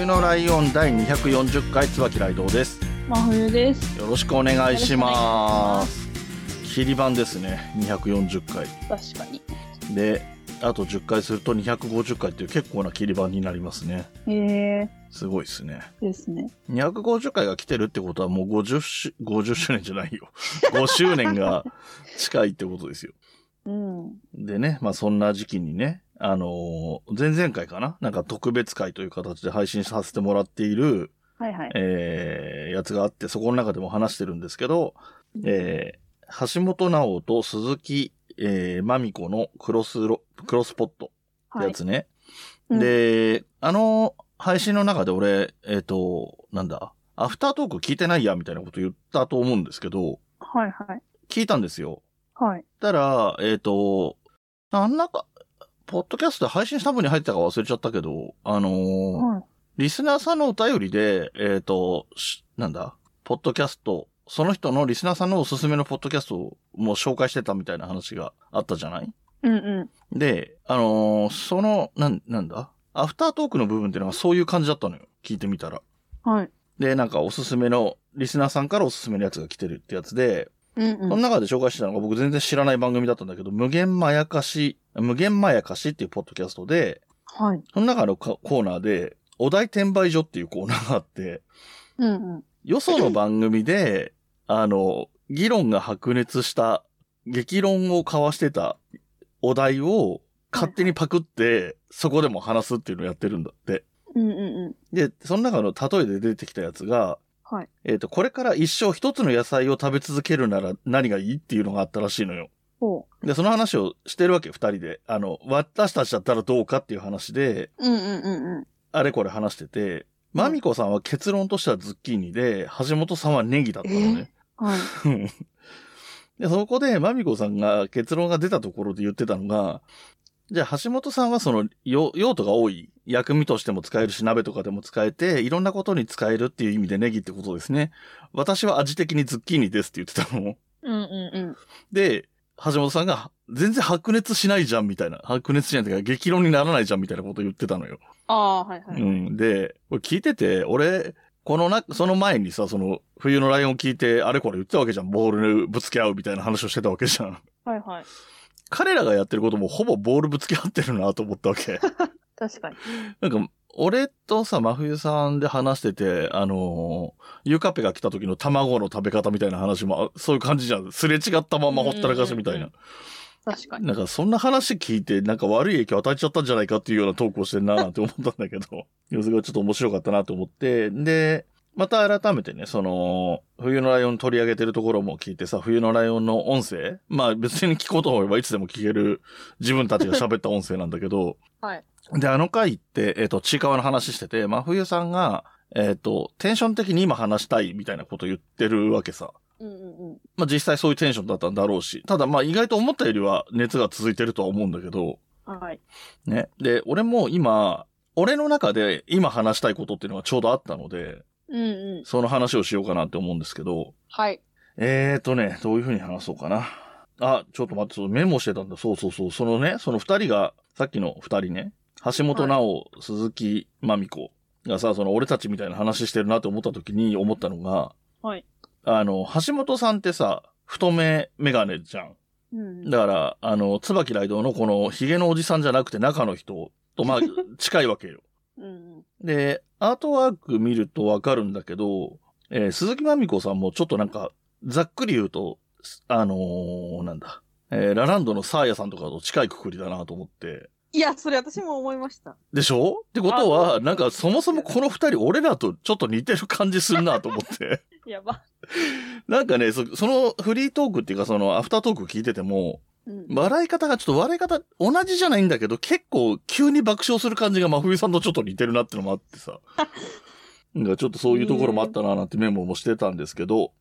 冬のライオン第240回椿ライドウです。真冬です。よろしくお願いします。切り番ですね。240回。確かに。で、あと10回すると250回っていう結構な切り番になりますね。へえすごいですね。ですね。250回が来てるってことはもう50周、50周年じゃないよ。5周年が近いってことですよ。うん。でね、まあそんな時期にね、あのー前々回かな？なんか特別会という形で配信させてもらっている、はいはい。えー、やつがあって、そこの中でも話してるんですけど、えー、橋本直と鈴木、えー、まみこのクロスロ、クロスポットってやつね。うんで、あの配信の中で俺、えっ、と、なんだ、アフタートーク聞いてないや、みたいなこと言ったと思うんですけど、はいはい。聞いたんですよ。はい。たら、えっ、と、なんなんか、ポッドキャストで配信した分に入ってたか忘れちゃったけど、あのーはい。リスナーさんのお便りで、えっ、と、しなんだ、ポッドキャスト、その人のリスナーさんのおすすめのポッドキャストをもう紹介してたみたいな話があったじゃない？うんうん。で、あのーその、なん、なんだ？アフタートークの部分っていうのがそういう感じだったのよ。聞いてみたら。はい。で、なんかおすすめの、リスナーさんからおすすめのやつが来てるってやつで、うんうん。この中で紹介してたのが僕全然知らない番組だったんだけど、無限まやかし、無限まやかしっていうポッドキャストで、はい。その中のかコーナーで、お題転売所っていうコーナーがあって、うんうん。よその番組で、あの、議論が白熱した、激論を交わしてたお題を勝手にパクって、そこでも話すっていうのをやってるんだって。うんうんうん。で、その中の例えで出てきたやつが、はい。えっ、と、これから一生一つの野菜を食べ続けるなら何がいいっていうのがあったらしいのよ。ほで、その話をしてるわけ、二人で。あの、私たちだったらどうかっていう話で、う。うんうんうんうん。あれこれ話してて、マミコさんは結論としてはズッキーニで、橋本さんはネギだったのね。はい。で、そこでマミコさんが結論が出たところで言ってたのが、じゃあ橋本さんはその用用途が多い薬味としても使えるし鍋とかでも使えていろんなことに使えるっていう意味でネギってことですね。私は味的にズッキーニですって言ってたの。うんうんうん。で、橋本さんが全然白熱しないじゃんみたいな。白熱しないというか激論にならないじゃんみたいなことを言ってたのよ。ああ、はいはい。うん。で、これ聞いてて、俺、このな、その前にさ、その、冬のライオン聞いて、あれこれ言ってたわけじゃん。ボールぶつけ合うみたいな話をしてたわけじゃん。はいはい。彼らがやってることもほぼボールぶつけ合ってるなと思ったわけ。確かに。なんか、俺とさ、真冬さんで話してて、あのーゆうかっぺが来た時の卵の食べ方みたいな話も、あそういう感じじゃん。すれ違ったままほったらかしみたいなうんうん。確かに。なんかそんな話聞いて、なんか悪い影響与えちゃったんじゃないかっていうようなトークをしてんななんて思ったんだけど、様子がちょっと面白かったなと思って、で、また改めてね、その、冬のライオン取り上げてるところも聞いてさ、冬のライオンの音声まあ別に聞こうと思えばいつでも聞ける自分たちが喋った音声なんだけど、はい。で、あの回って、えっ、と、ちいかわの話してて、真冬さんが、えっ、と、テンション的に今話したいみたいなこと言ってるわけさ。うんうんうん。まあ実際そういうテンションだったんだろうし、ただまあ意外と思ったよりは熱が続いてるとは思うんだけど、はい。ね。で、俺も今、俺の中で今話したいことっていうのがちょうどあったので、うんうん。その話をしようかなって思うんですけど、はい。えーとね、どういう風に話そうかな。あ、ちょっと待って、そうメモしてたんだ。そうそうそう。そのね、その二人が、さっきの二人ね、橋本直、鈴木まみこがさ、その俺たちみたいな話してるなって思った時に思ったのが、はい。あの、橋本さんってさ、太めメガネじゃん。うん。だから、あの、椿ライドウのこのヒゲのおじさんじゃなくて中の人と、まあ、近いわけよ。うんうん。で、アートワーク見るとわかるんだけど、えー鈴木まみこさんもちょっとなんか、ざっくり言うと、あのーなんだ、えーラランドのサーヤさんとかと近いくくりだなと思って。いや、それ私も思いました。でしょ？ってことは、なんかそもそもこの二人俺らとちょっと似てる感じするなと思って。やば。なんかねそ、そのフリートークっていうかそのアフタートーク聞いてても、うん。笑い方がちょっと笑い方同じじゃないんだけど、結構急に爆笑する感じが真冬さんとちょっと似てるなってのもあってさ。がちょっとそういうところもあったななんてメモもしてたんですけど、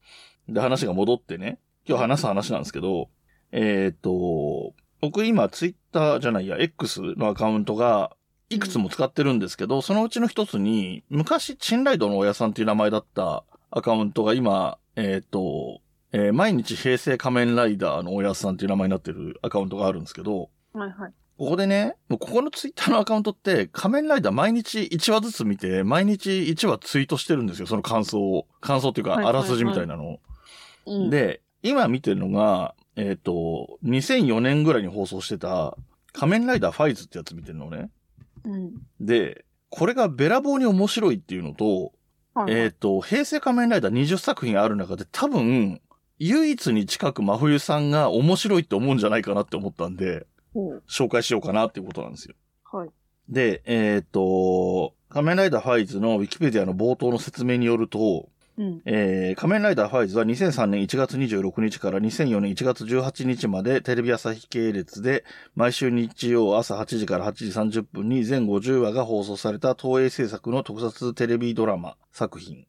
で、話が戻ってね、今日話す話なんですけど、えっ、と、僕今ツイッターじゃないや、X のアカウントがいくつも使ってるんですけど、そのうちの一つに、昔、チンライドの親さんっていう名前だったアカウントが今、えっ、と、えー毎日平成仮面ライダーの親さんっていう名前になってるアカウントがあるんですけど、はいはい。ここでね、もうここのツイッターのアカウントって仮面ライダー毎日1話ずつ見て、毎日1話ツイートしてるんですよ、その感想を。感想っていうか、はいはいはいあらすじみたいなのを。うん、で、今見てるのが、えっ、と、2004年ぐらいに放送してた、仮面ライダーファイズってやつ見てるのね。うん。で、これがべらぼうに面白いっていうのと、はいはいえっ、と、平成仮面ライダー20作品ある中で多分、唯一に近く真冬さんが面白いって思うんじゃないかなって思ったんで、紹介しようかなっていうことなんですよ。はい。で、えっ、と、仮面ライダーファイズのウィキペディアの冒頭の説明によると、うん。えー仮面ライダーファイズは2003年1月26日から2004年1月18日までテレビ朝日系列で毎週日曜朝8時から8時30分に全50話が放送された東映制作の特撮テレビドラマ作品。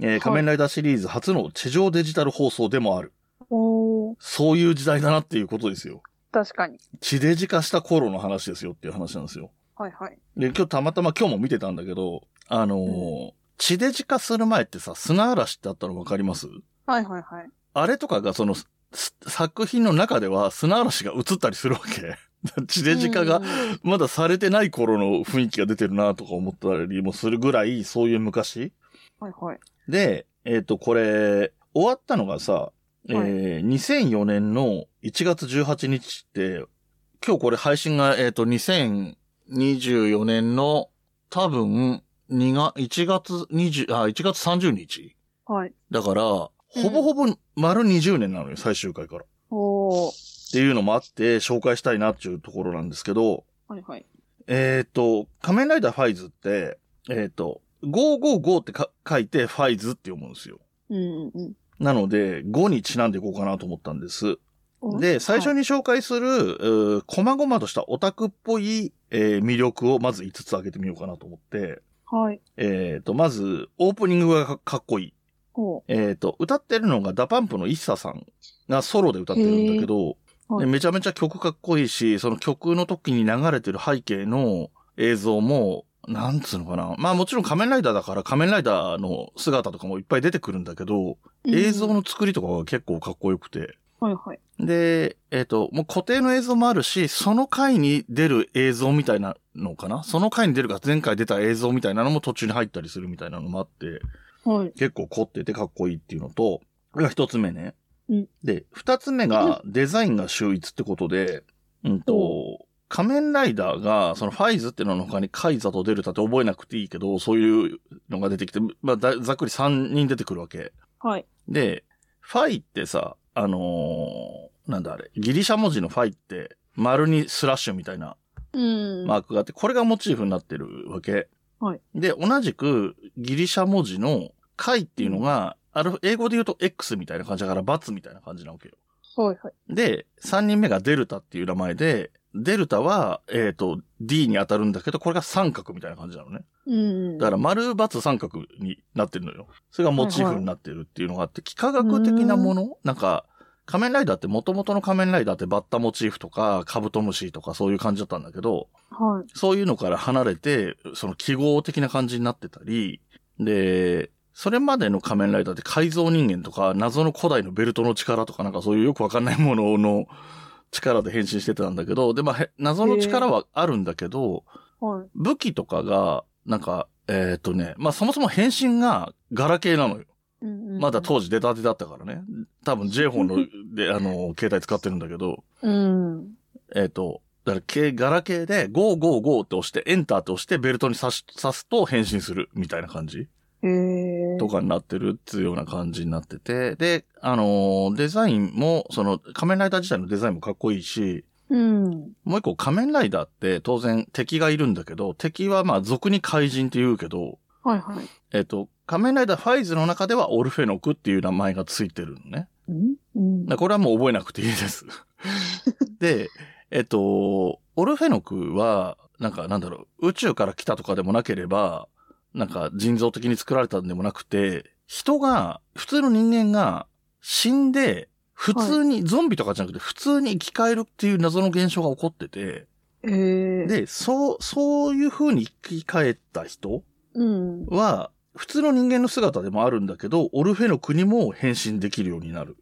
えー仮面ライダーシリーズ初の地上デジタル放送でもある。おー、そういう時代だなっていうことですよ。確かに。地デジ化した頃の話ですよっていう話なんですよ。はいはい。で、今日たまたま今日も見てたんだけど、あのー地デジ化する前ってさ、砂嵐ってあったの分かります？はいはいはい。あれとかがその、す作品の中では砂嵐が映ったりするわけ。地デジ化がまだされてない頃の雰囲気が出てるなとか思ったりもするぐらい、そういう昔。はいはい。で、えっ、と、これ、終わったのがさ、えー2004年の1月18日って、今日これ配信が、えっ、と、2024年の多分、2が、1月20、あ、1月30日？はい。だから、ほぼほぼ丸20年なのよ、最終回から。おー、っていうのもあって紹介したいなっていうところなんですけど、はいはい。えっ、と、仮面ライダーファイズって、えっ、と、555ってか書いてファイズって読むんですよ。うんうんうんなので、5にちなんでいこうかなと思ったんです。お。で、最初に。に紹介する、うー細々としたオタクっぽい、えー魅力をまず5つ挙げてみようかなと思って、はい。えっ、と、まず、オープニングがかっかっこいい。ほえっ、と、歌ってるのが DA PUMP の ISSA さんがソロで歌ってるんだけど、う。はい。でめちゃめちゃ曲かっこいいし、その曲の時に流れてる背景の映像も、なんつうのかな。まあもちろん仮面ライダーだから仮面ライダーの姿とかもいっぱい出てくるんだけど、映像の作りとかが結構かっこよくて。はいはい。で、えっ、と、もう固定の映像もあるし、その回に出る映像みたいなのかな？その回に出るか前回出た映像みたいなのも途中に入ったりするみたいなのもあって、はい。結構凝っててかっこいいっていうのと、これが一つ目ね。うんで、二つ目がデザインが秀逸ってことで、うんと、仮面ライダーが、そのファイズっていうのの他にカイザとデルタって覚えなくていいけど、そういうのが出てきて、まあ、だざっくり3人出てくるわけ。はい。で、ファイってさ、あのーなんだあれ、ギリシャ文字のファイって、丸にスラッシュみたいなうん。マークがあって、これがモチーフになってるわけ。はいで、同じくギリシャ文字の解っていうのが、ある、英語で言うと X みたいな感じだから、×みたいな感じなわけよ。はいはい。で、3人目がデルタっていう名前で、デルタは、えっ、と、D に当たるんだけど、これが三角みたいな感じなのね。うん。だから、丸×三角になってるのよ。それがモチーフになってるっていうのがあって、幾何学的なもの？なんか、仮面ライダーって元々の仮面ライダーってバッタモチーフとかカブトムシとかそういう感じだったんだけど、はい。そういうのから離れて、その記号的な感じになってたり、で、それまでの仮面ライダーって改造人間とか謎の古代のベルトの力とかなんかそういうよくわかんないものの力で変身してたんだけど、で、まあ、へ謎の力はあるんだけど、はい。武器とかが、なんか、えっ、とね、まあそもそも変身がガラケーなのよ。うんうんまだ当時出たてだったからね。多分 J フォンの で、あの、携帯使ってるんだけど、うん。えっ、と、だから、けガラケーで、555って押して、エンターって押して、ベルトに刺し、刺すと変身する、みたいな感じ。とかになってるっていうような感じになってて、で、あのーデザインも、その、仮面ライダー自体のデザインもかっこいいし、うん。もう一個仮面ライダーって当然敵がいるんだけど、敵はまあ俗に怪人って言うけど、はいはい。えっ、と、仮面ライダーファイズの中ではオルフェノクっていう名前がついてるのね。うん？これはもう覚えなくていいです。で、えっと、オルフェノクは、なんかなんだろう、宇宙から来たとかでもなければ、なんか人造的に作られたんでもなくて、人が、普通の人間が死んで、普通に、ゾンビとかじゃなくて普通に生き返るっていう謎の現象が起こってて、ええ。、で、そう、そういう風に生き返った人うん。は、普通の人間の姿でもあるんだけど、オルフェノクにも変身できるようになる。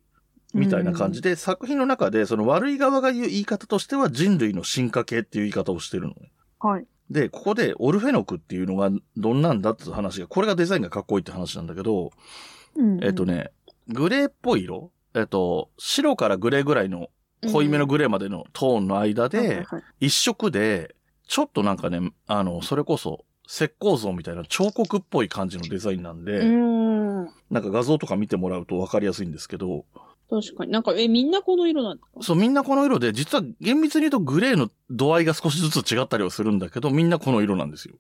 みたいな感じで、作品の中で、その悪い側が言う言い方としては人類の進化系っていう言い方をしてるのね。はい。で、ここでオルフェノクっていうのがどんなんだって話が、これがデザインがかっこいいって話なんだけど、うん。えっと。ね、グレーっぽい色？えっと、白からグレーぐらいの濃いめのグレーまでのトーンの間で、一色で、ちょっとなんかね、あの、それこそ、石膏像みたいな彫刻っぽい感じのデザインなんで、うん。なんか画像とか見てもらうとわかりやすいんですけど、確かに。なんか、え、みんなこの色なんですか？そう、みんなこの色で、実は厳密に言うとグレーの度合いが少しずつ違ったりはするんだけど、みんなこの色なんですよ。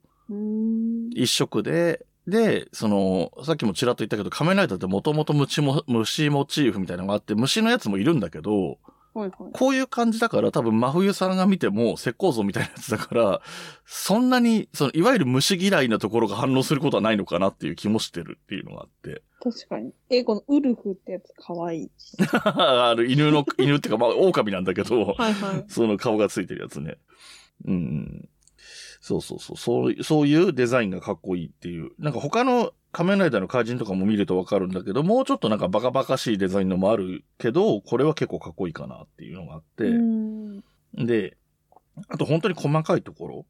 一色で、で、その、さっきもちらっと言ったけど、仮面ライダーってもともと虫も、虫モチーフみたいなのがあって、虫のやつもいるんだけど、はいはい。こういう感じだから多分真冬さんが見ても石膏像みたいなやつだから、そんなに、その、いわゆる虫嫌いなところが反応することはないのかなっていう気もしてるっていうのがあって。確かに。え、このウルフってやつかわいい。あの、犬の、犬っていうか、まあ、狼なんだけど、はいはい。その顔がついてるやつね。うん。そうそうそう。そう、そういうデザインがかっこいいっていう。なんか他の仮面ライダーの怪人とかも見るとわかるんだけど、もうちょっとなんかバカバカしいデザインのもあるけど、これは結構かっこいいかなっていうのがあって。で、あと本当に細かいところ。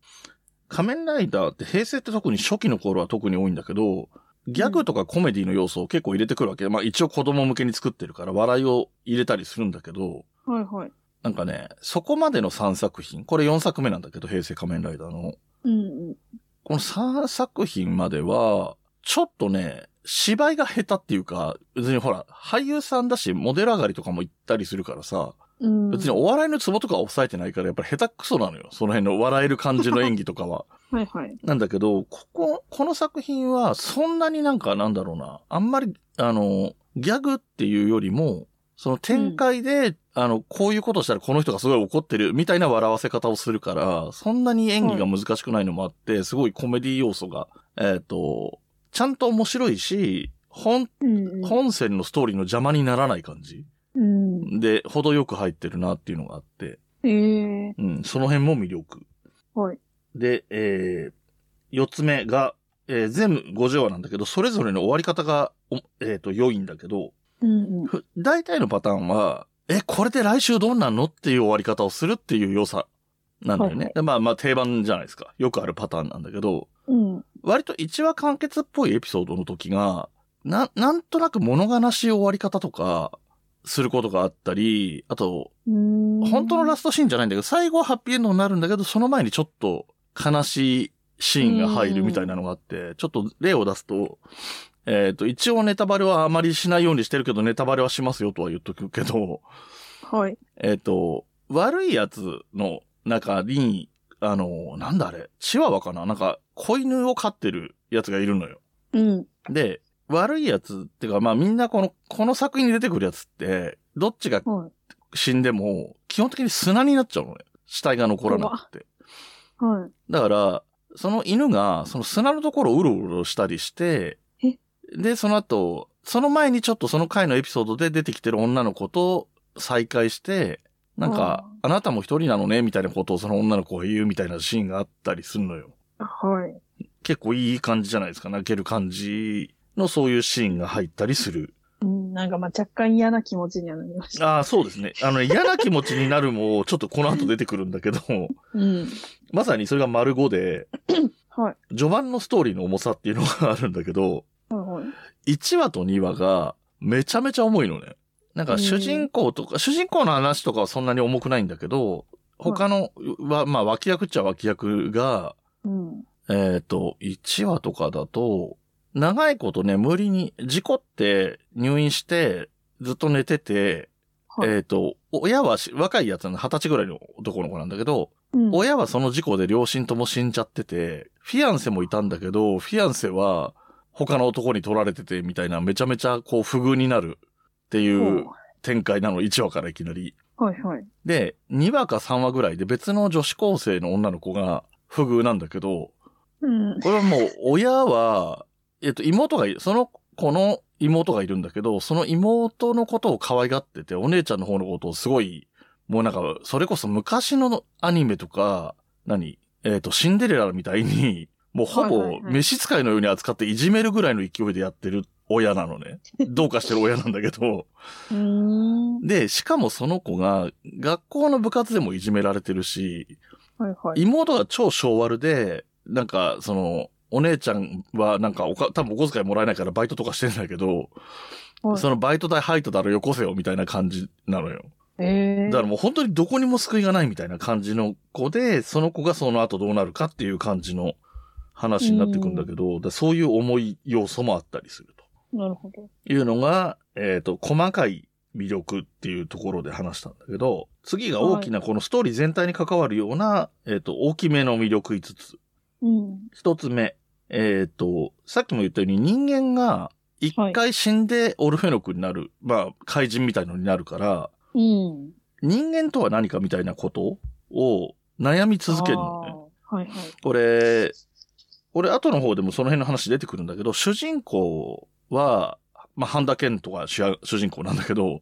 仮面ライダーって平成って特に初期の頃は特に多いんだけど、ギャグとかコメディの要素を結構入れてくるわけ。まあ一応子供向けに作ってるから笑いを入れたりするんだけど、はいはい。なんかね、そこまでの3作品、これ4作目なんだけど、平成仮面ライダーの。うんうん。この3作品までは、ちょっとね、芝居が下手っていうか、別にほら、俳優さんだし、モデル上がりとかも行ったりするからさ、うん。別にお笑いのツボとかは抑えてないから、やっぱり下手くそなのよ。その辺の笑える感じの演技とかは。はいはい。なんだけど、ここ、この作品は、そんなになんかなんだろうな。あんまり、あの、ギャグっていうよりも、その展開で、あの、こういうことしたらこの人がすごい怒ってるみたいな笑わせ方をするから、そんなに演技が難しくないのもあって、すごいコメディ要素が、えっ、と、ちゃんと面白いし、本、うんうん。本線のストーリーの邪魔にならない感じうん。で、程よく入ってるなっていうのがあって、ええうん、その辺も魅力。はい。で、えー、四つ目が、えー全部50話なんだけど、それぞれの終わり方が、おえっ、と、良いんだけど、うんうん。ふ大体のパターンは、え、これで来週どうなんのっていう終わり方をするっていう良さなんだよね。はいはいでまあまあ定番じゃないですか。よくあるパターンなんだけど、うん。割と1話完結っぽいエピソードの時が、な、なんとなく物悲しい終わり方とか、することがあったり、あと、うん。本当のラストシーンじゃないんだけど、最後はハッピーエンドになるんだけど、その前にちょっと悲しいシーンが入るみたいなのがあって、ちょっと例を出すと、えっ、と、一応ネタバレはあまりしないようにしてるけど、ネタバレはしますよとは言っとくけど、はい。えっ、と、悪いやつの中に、あの、なんだあれ、チワワかな？なんか、子犬を飼ってるやつがいるのよ。うん。で、悪いやつっていうか、まあみんなこの、この作品に出てくるやつって、どっちがはい。死んでも、基本的に砂になっちゃうのね。死体が残らなくて。はい。だから、その犬が、その砂のところをうろうろしたりしてえ、で、その後、その前にちょっとその回のエピソードで出てきてる女の子と再会して、なんか、あなたも一人なのね、みたいなことをその女の子が言うみたいなシーンがあったりするのよ。はい。結構いい感じじゃないですか。泣ける感じのそういうシーンが入ったりする。うん、なんかまあ若干嫌な気持ちにはなりました。ああ、そうですね。あの、嫌な気持ちになるも、ちょっとこの後出てくるんだけど、うん。まさにそれが丸5で、はい。序盤のストーリーの重さっていうのがあるんだけど。1話と2話がめちゃめちゃ重いのね。なんか主人公とか、主人公の話とかはそんなに重くないんだけど、他のは、まあ脇役っちゃ脇役が、うん。えっ、と、1話とかだと、長いことね、無理に、事故って入院して、ずっと寝てて、はい。えっ、と、親はし若いやつなの、二十歳ぐらいの男の子なんだけど、うん、親はその事故で両親とも死んじゃってて、フィアンセもいたんだけど、フィアンセは他の男に取られててみたいなめちゃめちゃこう不遇になるっていう展開なの、1話からいきなり。はいはい。で、2話か3話ぐらいで別の女子高生の女の子が不遇なんだけど、うん。これはもう、親は、えっと、妹がいる、その子の妹がいるんだけど、その妹のことを可愛がってて、お姉ちゃんの方のことをすごい、もうなんか、それこそ昔のアニメとか、何？えっ、と、シンデレラみたいに、もうほぼ召使いのように扱っていじめるぐらいの勢いでやってる親なのね。どうかしてる親なんだけど。で、しかもその子が、学校の部活でもいじめられてるし、はいはい。妹が超小悪で、なんか、その、お姉ちゃんはなんかおか、多分お小遣いもらえないからバイトとかしてんだけど、はいそのバイト代入っただろよこせよみたいな感じなのよ。ええだからもう本当にどこにも救いがないみたいな感じの子で、その子がその後どうなるかっていう感じの話になってくんだけど、だそういう重い要素もあったりするなるほど。というのが、えっ、と、細かい魅力っていうところで話したんだけど、次が大きなこのストーリー全体に関わるような、えっ、と、大きめの魅力5つ。うん。一つ目。えっ、と、さっきも言ったように人間が一回死んでオルフェノクになる、まあ、怪人みたいのになるから、うん。人間とは何かみたいなことを悩み続けるのね。はいはい。これ、俺後の方でもその辺の話出てくるんだけど、主人公は、まあ、ハンダケントが主人公なんだけど、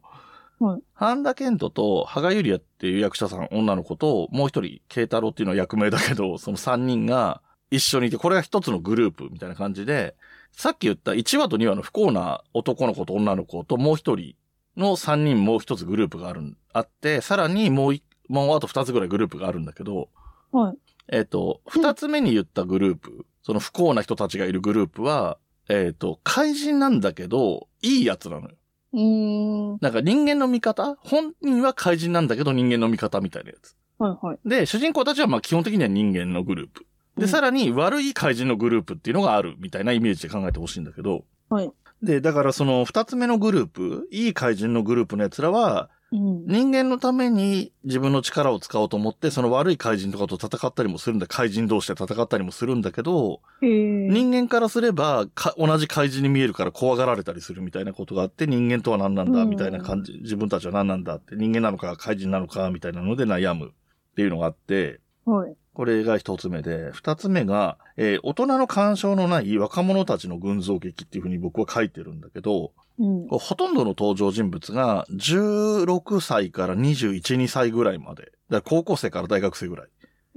はいハンダケントと、ハガユリアっていう役者さん、女の子と、もう一人、ケイタロウっていうのは役名だけど、その三人が一緒にいて、これが一つのグループみたいな感じで、さっき言った1話と2話の不幸な男の子と女の子ともう一人の三人もう一つグループがあるん、あって、さらにもうい、もうあと二つぐらいグループがあるんだけど、はい。えっ、と、二つ目に言ったグループ、その不幸な人たちがいるグループは、えっ、と、怪人なんだけど、いいやつなのよ。うーん。なんか人間の味方？本人は怪人なんだけど人間の味方みたいなやつ。はいはい。で、主人公たちはまあ基本的には人間のグループ。で、うんさらに悪い怪人のグループっていうのがあるみたいなイメージで考えてほしいんだけど。はい。で、だからその二つ目のグループ、いい怪人のグループのやつらは、うん。人間のために自分の力を使おうと思って、その悪い怪人とかと戦ったりもするんだ。怪人同士で戦ったりもするんだけど。人間からすればか、同じ怪人に見えるから怖がられたりするみたいなことがあって、人間とは何なんだうんみたいな感じ、自分たちは何なんだって、人間なのか怪人なのかみたいなので悩むっていうのがあって、はい。これが一つ目で、二つ目が、えー大人の干渉のない若者たちの群像劇っていうふうに僕は書いてるんだけど、うん。ほとんどの登場人物が16歳から21、2歳ぐらいまで。だから高校生から大学生ぐらい。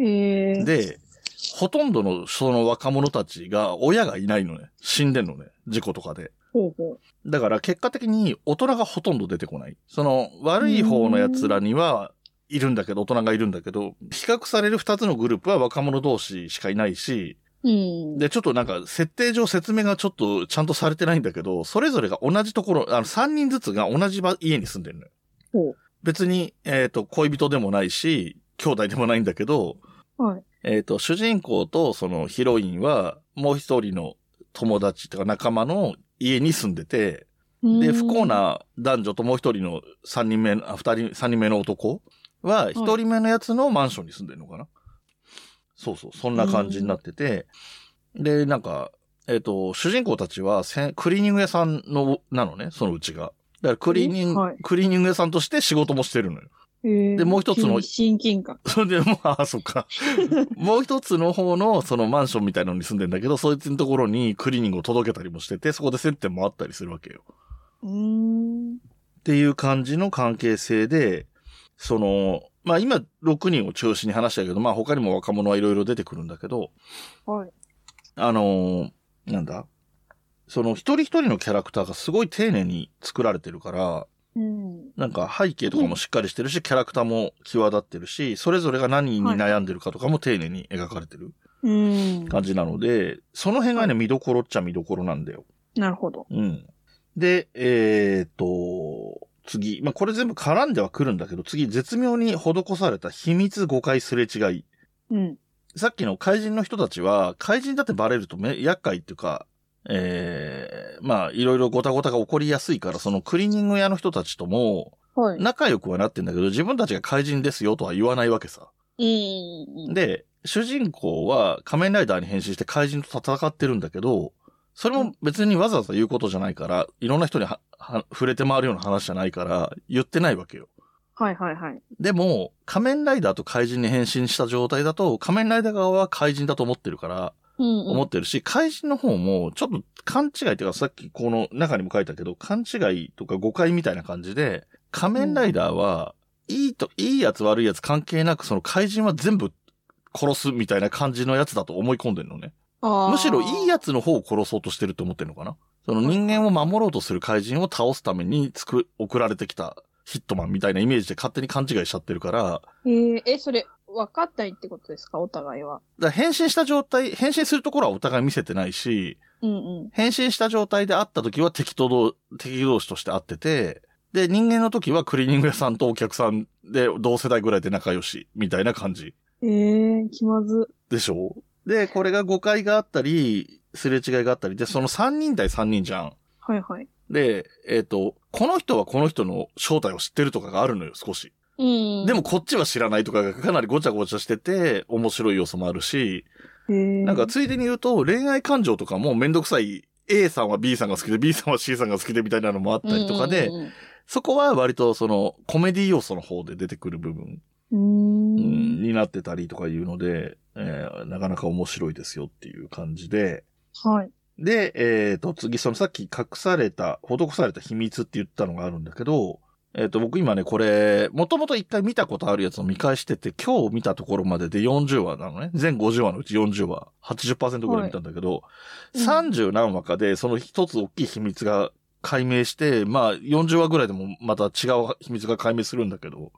へえ。で、ほとんどのその若者たちが親がいないのね。死んでんのね。事故とかで。ほうほう。だから結果的に大人がほとんど出てこない。その悪い方の奴らにはいるんだけど、大人がいるんだけど、比較される二つのグループは若者同士しかいないし、うん。で、ちょっとなんか設定上説明がちょっとちゃんとされてないんだけど、それぞれが同じところ、あの三人ずつが同じ場家に住んでるのよ。別に、えっ、と、恋人でもないし、兄弟でもないんだけど、はい。えっ、と、主人公とそのヒロインは、もう一人の友達とか仲間の家に住んでて、で、不幸。な男女ともう一人の三人目の、あ、二人、三人目の男は、一人目のやつのマンションに住んでるのかな、そうそう、そんな感じになってて、で、なんか、えっ、と、主人公たちはせん、クリーニング屋さんの、なのね、そのうちが。だからクリーニング、はいクリーニング屋さんとして仕事もしてるのよ。ででもう一つの親近感。それで、もう、あ、そっか。もう一つの方の、そのマンションみたいなのに住んでんだけど、そいつのところにクリーニングを届けたりもしてて、そこで接点もあったりするわけよ。うーん。っていう感じの関係性で、その、まあ今6人を中心に話したけど、まあ他にも若者はいろいろ出てくるんだけど、はい。あのーなんだ？その一人一人のキャラクターがすごい丁寧に作られてるから、うん。なんか背景とかもしっかりしてるし、キャラクターも際立ってるし、それぞれが何に悩んでるかとかも丁寧に描かれてるうん。感じなので、その辺がね、見どころっちゃ見どころなんだよ。なるほど。うん。で、えーっと、次。まあ、これ全部絡んではくるんだけど、次、絶妙に施された秘密誤解すれ違い。うん。さっきの怪人の人たちは、怪人だってバレるとめ厄介っていうか、えー、まあ、いろいろごたごたが起こりやすいから、そのクリーニング屋の人たちとも、はい。仲良くはなってんだけど、自分たちが怪人ですよとは言わないわけさ。うん。で、主人公は仮面ライダーに変身して怪人と戦ってるんだけど、それも別にわざわざ言うことじゃないから、いろんな人にはは触れて回るような話じゃないから、言ってないわけよ。はいはいはい。でも、仮面ライダーと怪人に変身した状態だと、仮面ライダー側は怪人だと思ってるから、うんうん。思ってるし、怪人の方も、ちょっと勘違いっていうか、さっきこの中にも書いたけど、勘違いとか誤解みたいな感じで、仮面ライダーは、いいと、いいやつ悪いやつ関係なく、その怪人は全部殺すみたいな感じのやつだと思い込んでるのね。むしろいいややつの方を殺そうとしてると思ってるのかな？その人間を守ろうとする怪人を倒すためにつく、送られてきたヒットマンみたいなイメージで勝手に勘違いしちゃってるから、えー、え、それ、分かったりってことですか？お互いは。ら変身した状態、変身するところはお互い見せてないし、うんうん。変身した状態で会った時は敵とどう、敵同士として会ってて、で、人間の時はクリーニング屋さんとお客さんで同世代ぐらいで仲良し、みたいな感じ。えー、気まず。でしょ？で、これが誤解があったり、すれ違いがあったりで、その3人対3人じゃん。はいはい。で、えっ、と、この人はこの人の正体を知ってるとかがあるのよ、少し。うん。でも、こっちは知らないとかがかなりごちゃごちゃしてて、面白い要素もあるし、えー、なんかついでに言うと、恋愛感情とかもめんどくさい A さんは B さんが好きで B さんは C さんが好きでみたいなのもあったりとかで、そこは割とそのコメディ要素の方で出てくる部分。になってたりとかいうので、えーなかなか面白いですよっていう感じで、はい。で、えっ、と、次、そのさっき隠された、施された秘密って言ったのがあるんだけど、えっ、と、僕今ね、これ、もともと一回見たことあるやつを見返してて、今日見たところまでで40話なのね。全50話のうち40話、80%ぐらい見たんだけど、うん30何話かで、その一つ大きい秘密が解明して、まあ、40話ぐらいでもまた違う秘密が解明するんだけど。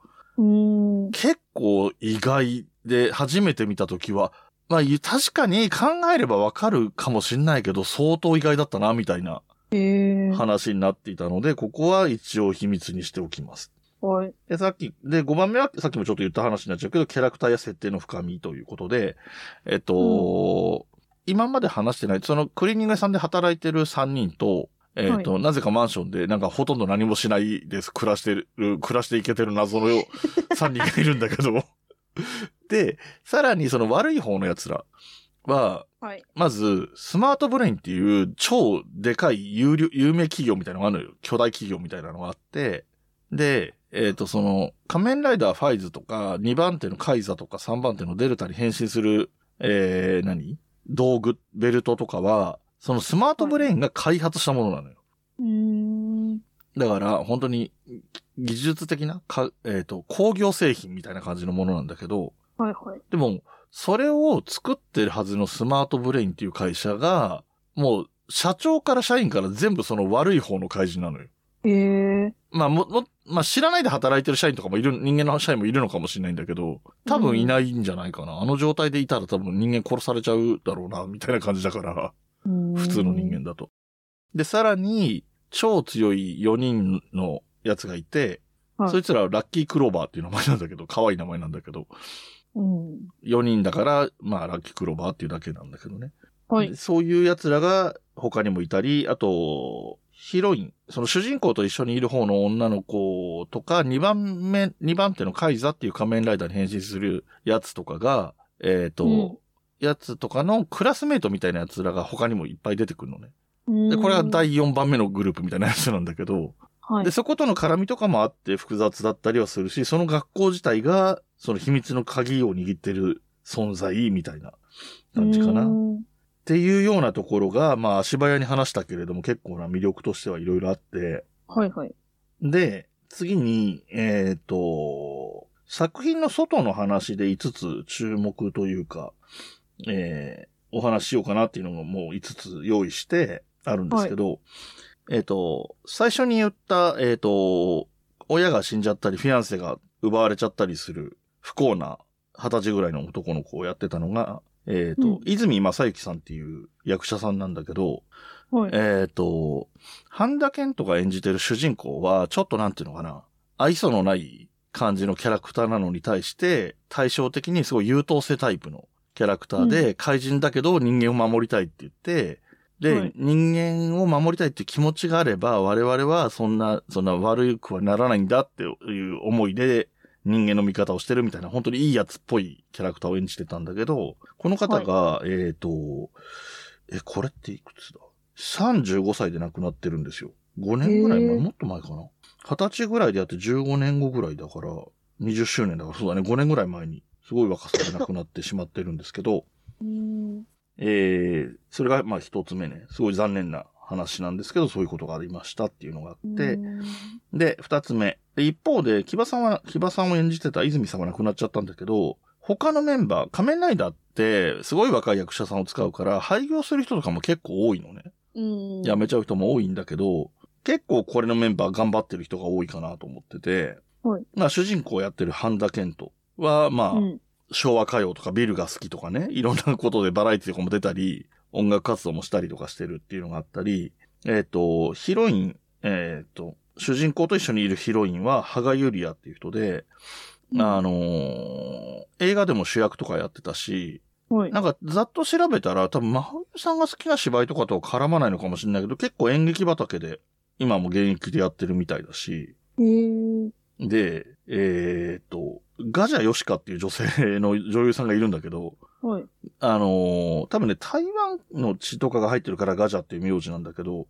結構意外で、初めて見たときは、まあ、確かに考えればわかるかもしんないけど、相当意外だったな、みたいなえー、話になっていたので、ここは一応秘密にしておきます。はい。で、さっき、で、5番目は、さっきもちょっと言った話になっちゃうけど、キャラクターや設定の深みということで、えっと、今まで話してない、そのクリーニング屋さんで働いてる3人と、えっ、と、なぜかマンションで、なんかほとんど何もしないです。暮らしてる、暮らしていけてる謎の3 人がいるんだけど。で、さらにその悪い方の奴らは、はい。まず、スマートブレインっていう超でかい優良有名企業みたいなのがあるのよ。巨大企業みたいなのがあって、で、えっ、と、その、仮面ライダーファイズとか、2番手のカイザとか3番手のデルタに変身する、えー、何？道具、ベルトとかは、そのスマートブレインが開発したものなのよ。うーん。だから、本当に、技術的な、か、えっ、と、工業製品みたいな感じのものなんだけど、はいはい。でも、それを作ってるはずのスマートブレインっていう会社が、もう、社長から社員から全部その悪い方の会人なのよ。えー、まあ、も、も、まあ、知らないで働いてる社員とかもいる、人間の社員もいるのかもしれないんだけど、多分いないんじゃないかな。あの状態でいたら多分人間殺されちゃうだろうな、みたいな感じだから、普通の人間だと。で、さらに、超強い4人のやつがいて、はいそいつらはラッキークローバーっていう名前なんだけど、可愛い名前なんだけど、うん。4人だから、まあ、ラッキークローバーっていうだけなんだけどね。はいで。そういう奴らが他にもいたり、あと、ヒロイン、その主人公と一緒にいる方の女の子とか、2番目、2番手のカイザっていう仮面ライダーに変身するやつとかが、えっ、と、うんやつとかのクラスメイトみたいな奴らが他にもいっぱい出てくるのね。でで、これは第4番目のグループみたいなやつなんだけど、はいで、。そことの絡みとかもあって複雑だったりはするし、その学校自体が、その秘密の鍵を握ってる存在みたいな感じかな。っていうようなところが、まあ足早に話したけれども結構な魅力としてはいろいろあって、はいはい。で、次に、えっ、と、作品の外の話で5つ注目というか、えーお話ししようかなっていうのがもう5つ用意してあるんですけど、えっ、と、最初に言った、えっ、と、親が死んじゃったり、フィアンセが奪われちゃったりする不幸な二十歳ぐらいの男の子をやってたのが、えっ、と、うん泉正幸さんっていう役者さんなんだけど、はい。えっ、と、半田健人が演じてる主人公は、ちょっとなんていうのかな、愛想のない感じのキャラクターなのに対して、対照的にすごい優等生タイプのキャラクターで、怪人だけど人間を守りたいって言って、で、はい人間を守りたいって気持ちがあれば、我々はそんな、そんな悪くはならないんだっていう思いで、人間の味方をしてるみたいな、本当にいいやつっぽいキャラクターを演じてたんだけど、この方が、えっ、と、え、これっていくつだ ?35 歳で亡くなってるんですよ。5年ぐらい前、もっと前かな？20歳ぐらいでやって15年後ぐらいだから、20周年だから、そうだね、5年ぐらい前に、すごい若さで亡くなってしまってるんですけど、えー、それがまあ一つ目ね、すごい残念な話なんですけど、そういうことがありましたっていうのがあって、で、二つ目。で一方で、木場さんは、木場さんを演じてた泉さんが亡くなっちゃったんだけど、他のメンバー、仮面ライダーって、すごい若い役者さんを使うから、廃業する人とかも結構多いのね。うん。辞めちゃう人も多いんだけど、結構これのメンバー頑張ってる人が多いかなと思ってて、はいまあ主人公をやってる半田健人は、まあ、うん。昭和歌謡とかビルが好きとかね、いろんなことでバラエティとかも出たり、音楽活動もしたりとかしてるっていうのがあったり、えっ、と、ヒロイン、えっ、と、主人公と一緒にいるヒロインは、羽賀ゆりやっていう人で、あのー映画でも主役とかやってたし、はい。なんかざっと調べたら、多分真冬さんが好きな芝居とかとは絡まないのかもしれないけど、結構演劇畑で、今も現役でやってるみたいだし、で、えっ、と、ガジャヨシカっていう女性の女優さんがいるんだけど、はい。あのー多分ね、台湾の血とかが入ってるからガジャっていう名字なんだけど、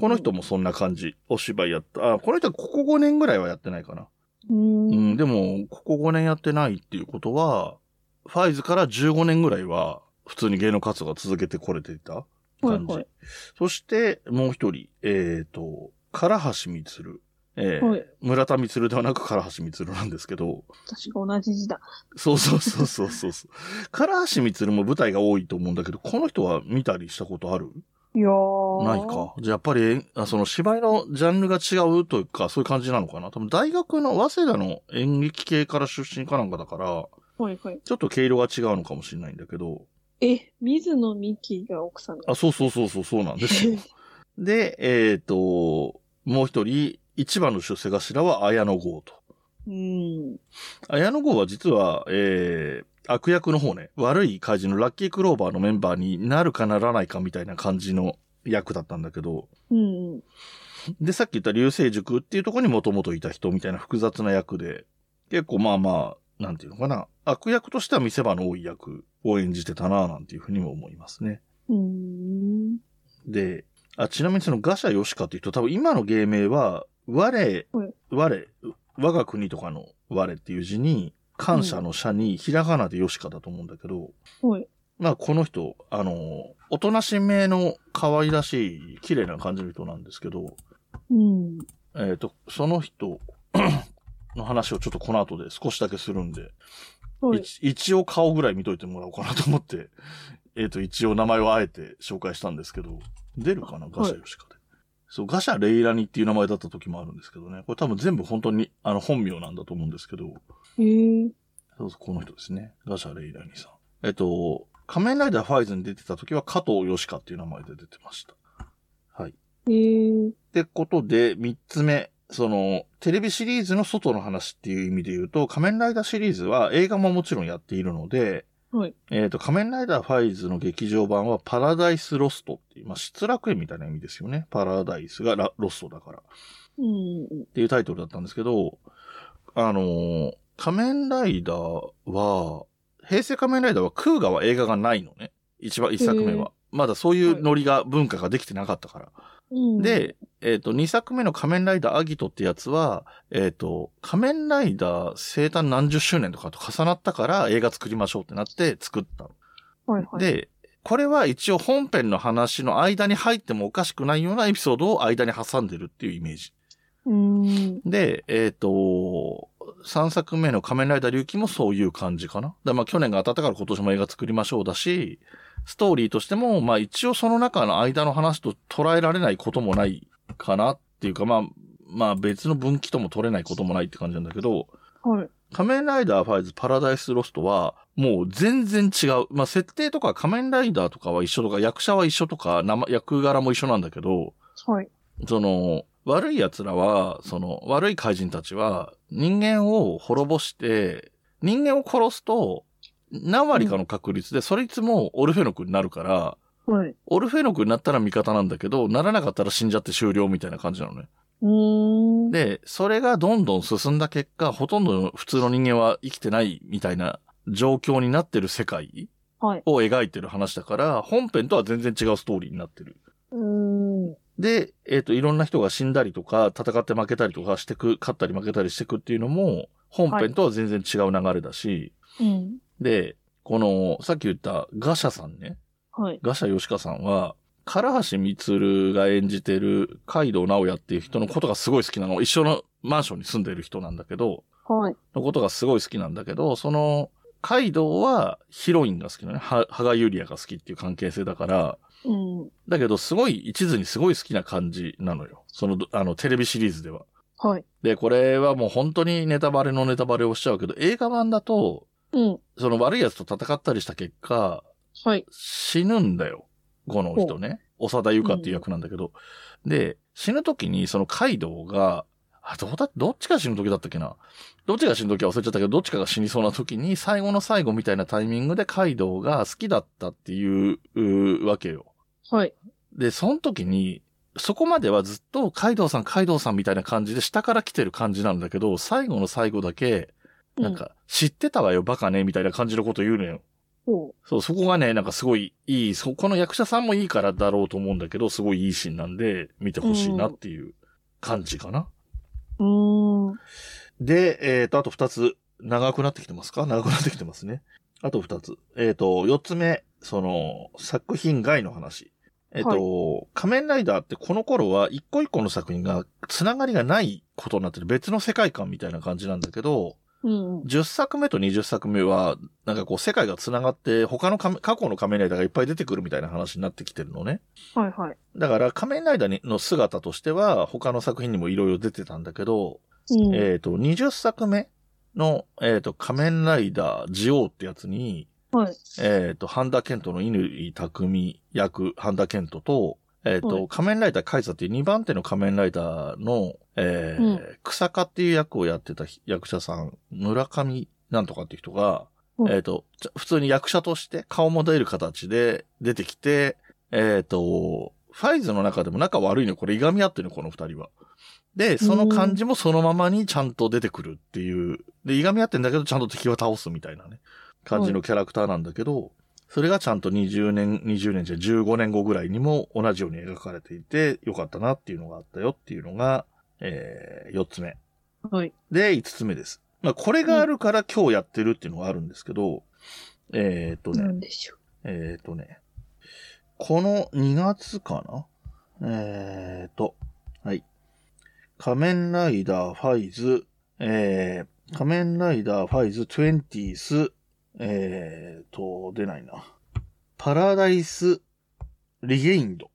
この人もそんな感じ、お芝居やった。あ、この人はここ5年ぐらいはやってないかな。うん。う、うんでも、ここ5年やってないっていうことは、ファイズから15年ぐらいは、普通に芸能活動が続けてこれていたはい感じ。はい。そして、もう一人、えっ、と、唐橋光。えーはい。村田光ではなく唐橋光なんですけど、私が同じ字だ。そうそうそうそうそうそう。唐橋光も舞台が多いと思うんだけど、この人は見たりしたことある？いやー。ないか？じゃあやっぱり、あその芝居のジャンルが違うというか、そういう感じなのかな？多分大学の早稲田の演劇系から出身かなんかだから、はいはい。ちょっと毛色が違うのかもしれないんだけど、え、水野美紀が奥さんだ。あ、そうそうそうそう、そうなんですよ。で、えっ、と、もう一人、一番の出世頭は綾野剛と。うん。綾野剛は実は、えー、悪役の方ね、悪い怪人のラッキークローバーのメンバーになるかならないかみたいな感じの役だったんだけど、うん。で、さっき言った流星塾っていうところにもともといた人みたいな複雑な役で、結構まあまあ、なんていうのかな、悪役としては見せ場の多い役を演じてたななんていうふうにも思いますね。うん。で、あ、ちなみにそのガシャヨシカっていうと多分今の芸名は、我、はい我、我が国とかの我っていう字に、感謝の社にひらがなでヨシカだと思うんだけど、はい。まあこの人、あの、おとなしめの可愛らしい、綺麗な感じの人なんですけど、うん。えっ、と、その人 の話をちょっとこの後で少しだけするんで、一応顔ぐらい見といてもらおうかなと思って、えっ、と、一応名前をあえて紹介したんですけど、出るかな？ガシャヨシカで。そう、ガシャレイラニっていう名前だった時もあるんですけどね。これ多分全部本当に、あの、本名なんだと思うんですけど、へえ。そうそう、この人ですね。ガシャレイラニさん。えっと、仮面ライダーファイズに出てた時は加藤ヨシカっていう名前で出てました。はい。へえ。ってことで、三つ目。その、テレビシリーズの外の話っていう意味で言うと、仮面ライダーシリーズは映画ももちろんやっているので、はい。えっ、と、仮面ライダーファイズの劇場版は Paradise Lost っていう、まあ、失楽園みたいな意味ですよね。 paradise がラ lost だから。うん。っていうタイトルだったんですけど、あのー仮面ライダーは、平成仮面ライダーはクウガは映画がないのね。一番、一作目へは。まだそういうノリが、文化ができてなかったから。うん。で、えっ、と、2作目の仮面ライダーアギトってやつは、えっ、と、仮面ライダー生誕何十周年とかと重なったから映画作りましょうってなって作ったの。はいはい。、で、これは一応本編の話の間に入ってもおかしくないようなエピソードを間に挟んでるっていうイメージ。うん。で、えっ、と、3作目の仮面ライダー龍騎もそういう感じかな。だまあ去年が当たったから今年も映画作りましょうだし、ストーリーとしても、まあ一応その中の間の話と捉えられないこともないかなっていうか、まあ、まあ別の分岐とも取れないこともないって感じなんだけど、はい。仮面ライダーファイズパラダイスロストは、もう全然違う。まあ設定とか仮面ライダーとかは一緒とか、役者は一緒とか、生役柄も一緒なんだけど、はい。その、悪い奴らは、その、悪い怪人たちは、人間を滅ぼして、人間を殺すと、何割かの確率で、それいつもオルフェノクになるから、はい。オルフェノクになったら味方なんだけど、ならなかったら死んじゃって終了みたいな感じなのね。で、それがどんどん進んだ結果、ほとんどの普通の人間は生きてないみたいな状況になってる世界はい。を描いてる話だから、本編とは全然違うストーリーになってる。で、えっ、と、いろんな人が死んだりとか、戦って負けたりとかしてく、勝ったり負けたりしてくっていうのも、本編とは全然違う流れだし、うん。で、この、さっき言ったガシャさんね。はい。ガシャ吉川さんは、唐橋光が演じてるカイドウ直也っていう人のことがすごい好きなの。一緒のマンションに住んでる人なんだけど、はい。のことがすごい好きなんだけど、その、カイドウはヒロインが好きなのね。は、羽賀ユリアが好きっていう関係性だから、うん。だけどすごい一途にすごい好きな感じなのよ。その、あの、テレビシリーズでは。はい。で、これはもう本当にネタバレのネタバレをしちゃうけど、映画版だと、うん。その悪い奴と戦ったりした結果、はい。死ぬんだよ。この人ね。長田由香っていう役なんだけど。で、死ぬ時にそのカイドウが、あ、どうだ、どっちが死ぬ時だったっけな。どっちが死ぬ時は忘れちゃったけど、どっちかが死にそうな時に、最後の最後みたいなタイミングでカイドウが好きだったっていう、うわけよ。はい。で、その時に、そこまではずっとカイドウさん、カイドウさんみたいな感じで下から来てる感じなんだけど、最後の最後だけ、なんか、知ってたわよ、バカね、みたいな感じのこと言うのよ。ほそう、そこがね、なんかすごいいい、そこの役者さんもいいからだろうと思うんだけど、すごいいいシーンなんで、見てほしいなっていう感じかな。う。ん。で、えっ、と、あと二つ、長くなってきてますか？長くなってきてますね。あと二つ。えっ、と、四つ目、その、作品外の話。えっ、と、仮面ライダーってこの頃は一個一個の作品がつながりがないことになってる別の世界観みたいな感じなんだけど、うん。10作目と20作目は、なんかこう世界が繋がって他の過去の仮面ライダーがいっぱい出てくるみたいな話になってきてるのね。はいはい。だから仮面ライダーにの姿としては他の作品にもいろいろ出てたんだけど、うん。えっ、と、20作目の、えっ、と、仮面ライダージオウってやつに、はい。えっ、と、ハンダケントの乾匠役、ハンダケントと、えっ、と、はい。仮面ライダーカイザっていう2番手の仮面ライダーの、えーうん。草加っていう役をやってた役者さん、村上なんとかっていう人が、うん。えっ、と、ちょ普通に役者として顔も出る形で出てきて、えっ、と、ファイズの中でも仲悪いの、これいがみ合ってるの、この二人は。で、その感じもそのままにちゃんと出てくるっていう。で、いがみ合ってんだけど、ちゃんと敵は倒すみたいなね、感じのキャラクターなんだけど、それがちゃんと20年、20年じゃ15年後ぐらいにも同じように描かれていて、よかったなっていうのがあったよっていうのが、えー、4つ目。はい。で、5つ目です。まあ、これがあるから今日やってるっていうのがあるんですけど、えーっとね、なんでしょえーっとね、この2月かな？えーっと、はい。仮面ライダーファイズ、えー、仮面ライダーファイズ 20th、えーっと、出ないな。パラダイスリゲインド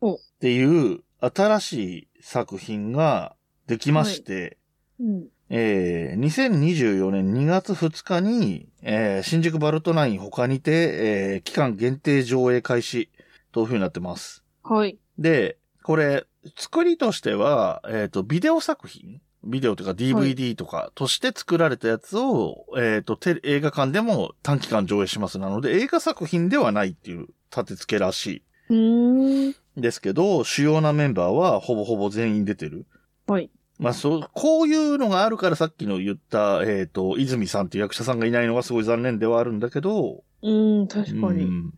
おっていう新しい作品ができまして、う。うん。えー2024年2月2日に、えー新宿バルトナイン他にて、えー期間限定上映開始という風になってます。はい。で、これ、作りとしては、えっ、と、ビデオ作品ビデオとか DVD とかとして作られたやつを、えっ、と、テレ映画館でも短期間上映しますなので、映画作品ではないっていう立て付けらしうーん。い。ですけど、主要なメンバーはほぼほぼ全員出てる。はい。まあ、そう、こういうのがあるからさっきの言った、えっ、と、泉さんっていう役者さんがいないのがすごい残念ではあるんだけど、うーん、確かに。うん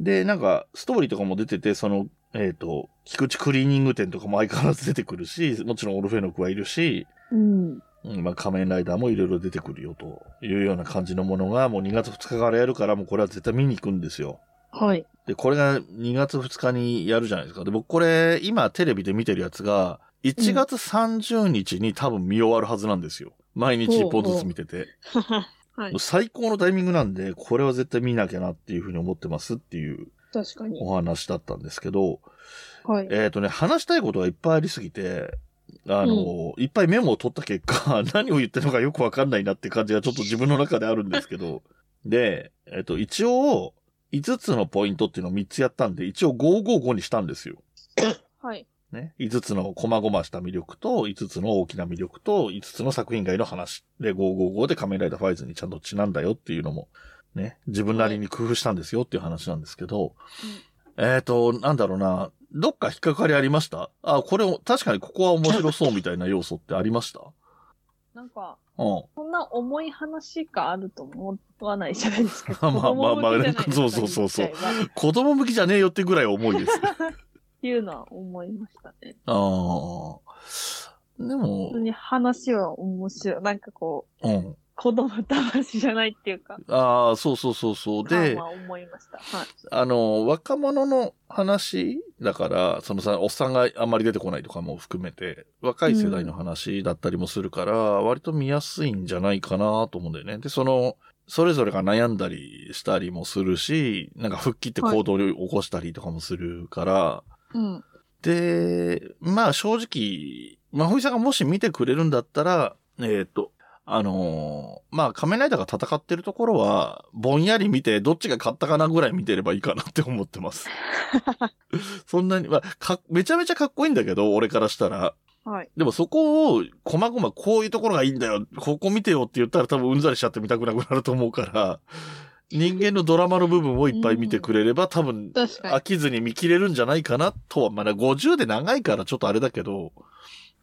で、なんか、ストーリーとかも出てて、その、えっ、と、菊池クリーニング店とかも相変わらず出てくるし、もちろんオルフェノクはいるし、うん。うん、まあ仮面ライダーもいろいろ出てくるよというような感じのものが、もう2月2日からやるから、もうこれは絶対見に行くんですよ。はい。で、これが2月2日にやるじゃないですか。で、僕これ、今テレビで見てるやつが、1月30日に多分見終わるはずなんですよ。毎日1本ずつ見てて。はい。最高のタイミングなんで、これは絶対見なきゃなっていうふうに思ってますっていう確かに。お話だったんですけど、はい。えっ、とね、話したいことがいっぱいありすぎて、あの、いっぱいメモを取った結果、何を言ってるのかよくわかんないなって感じがちょっと自分の中であるんですけど、で、えっ、と、一応、5つのポイントっていうのを3つやったんで、一応555にしたんですよ。はい。ね。5つの細々した魅力と、5つの大きな魅力と、5つの作品外の話。で、555で仮面ライダーファイズにちゃんとちなんだよっていうのも、ね。自分なりに工夫したんですよっていう話なんですけど、えっ、と、なんだろうな。どっか引っかかりありました？あ、これ、確かにここは面白そうみたいな要素ってありました？なんか、うん。そんな重い話があると思わないじゃないですか。まあまあまあ そうそうそうそう子供向きじゃねえよってぐらい重いです。ていうのは思いましたね。ああ。でも普通、に話は面白い。なんかこう、うん。子供騙しじゃないっていうか。ああ、そうそうそうそう。で、まあまあ思いました。はい。あの、若者の話だから、そのさ、おっさんがあんまり出てこないとかも含めて、若い世代の話だったりもするから、割と見やすいんじゃないかなと思うんだよね。で、その、それぞれが悩んだりしたりもするし、なんか復帰って行動を起こしたりとかもするから、うん。で、まあ正直、まふいさんがもし見てくれるんだったら、えっ、と、あのーまあ仮面ライダーが戦ってるところは、ぼんやり見て、どっちが勝ったかなぐらい見てればいいかなって思ってます。そんなに、まあ、か、めちゃめちゃかっこいいんだけど、俺からしたら。はい。でもそこを、こまごまこういうところがいいんだよ、ここ見てよって言ったら多分うんざりしちゃって見たくなくなると思うから、人間のドラマの部分をいっぱい見てくれれば、多分飽きずに見切れるんじゃないかなとは、まだ50で長いからちょっとあれだけど、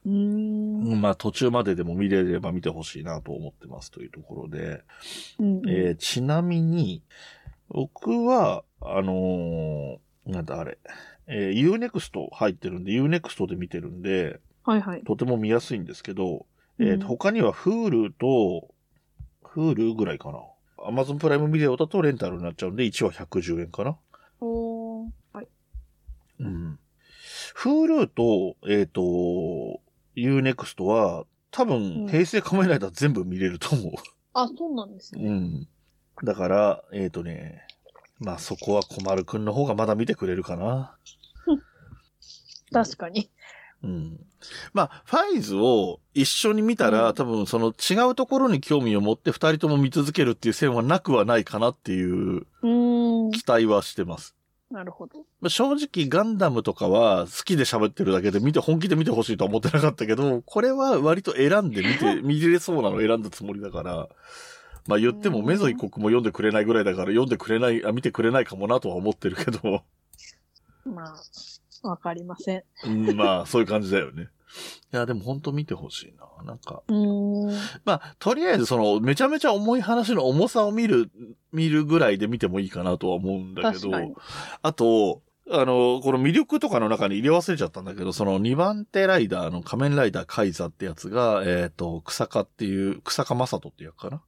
うーん。まあ途中まででも見れれば見てほしいなと思ってますというところで、うんうんえーちなみに、僕は、あのーなんだあれ、えー、Unext 入ってるんで、Unext で見てるんで、はいはい。とても見やすいんですけど、えーとうん他には Hulu と、Hulu ぐらいかな。Amazon プライムビデオだとレンタルになっちゃうんで、1話110円かな。おー。はい。うん。Hulu と、えっ、と、Unext は、多う分、ん平成仮面ライダー全部見れると思あ、そうなんですう。ね。うん。だから、えっ、とね、まあそこは小丸くんの方がまだ見てくれるかな。確かに。うん。まあ、ファイズを一緒に見たら、うん多分その違うところに興味を持って二人とも見続けるっていう線はなくはないかなっていう。期待はしてます。なるほど。まあ正直ガンダムとかは好きで喋ってるだけで見て、本気で見てほしいとは思ってなかったけど、これは割と選んで見て、見れそうなのを選んだつもりだから、まあ言ってもうんメゾ一国も読んでくれないぐらいだから読んでくれない、あ、見てくれないかもなとは思ってるけど、まあ、わかりません。うん、まあそういう感じだよね。いや、でも本当見てほしいな。なんか。まあ、とりあえずその、めちゃめちゃ重い話の重さを見る、見るぐらいで見てもいいかなとは思うんだけどあと、あの、この魅力とかの中に入れ忘れちゃったんだけど、その2番手ライダーの仮面ライダーカイザってやつが、えっ、と、草加っていう、草加正人っていうかな？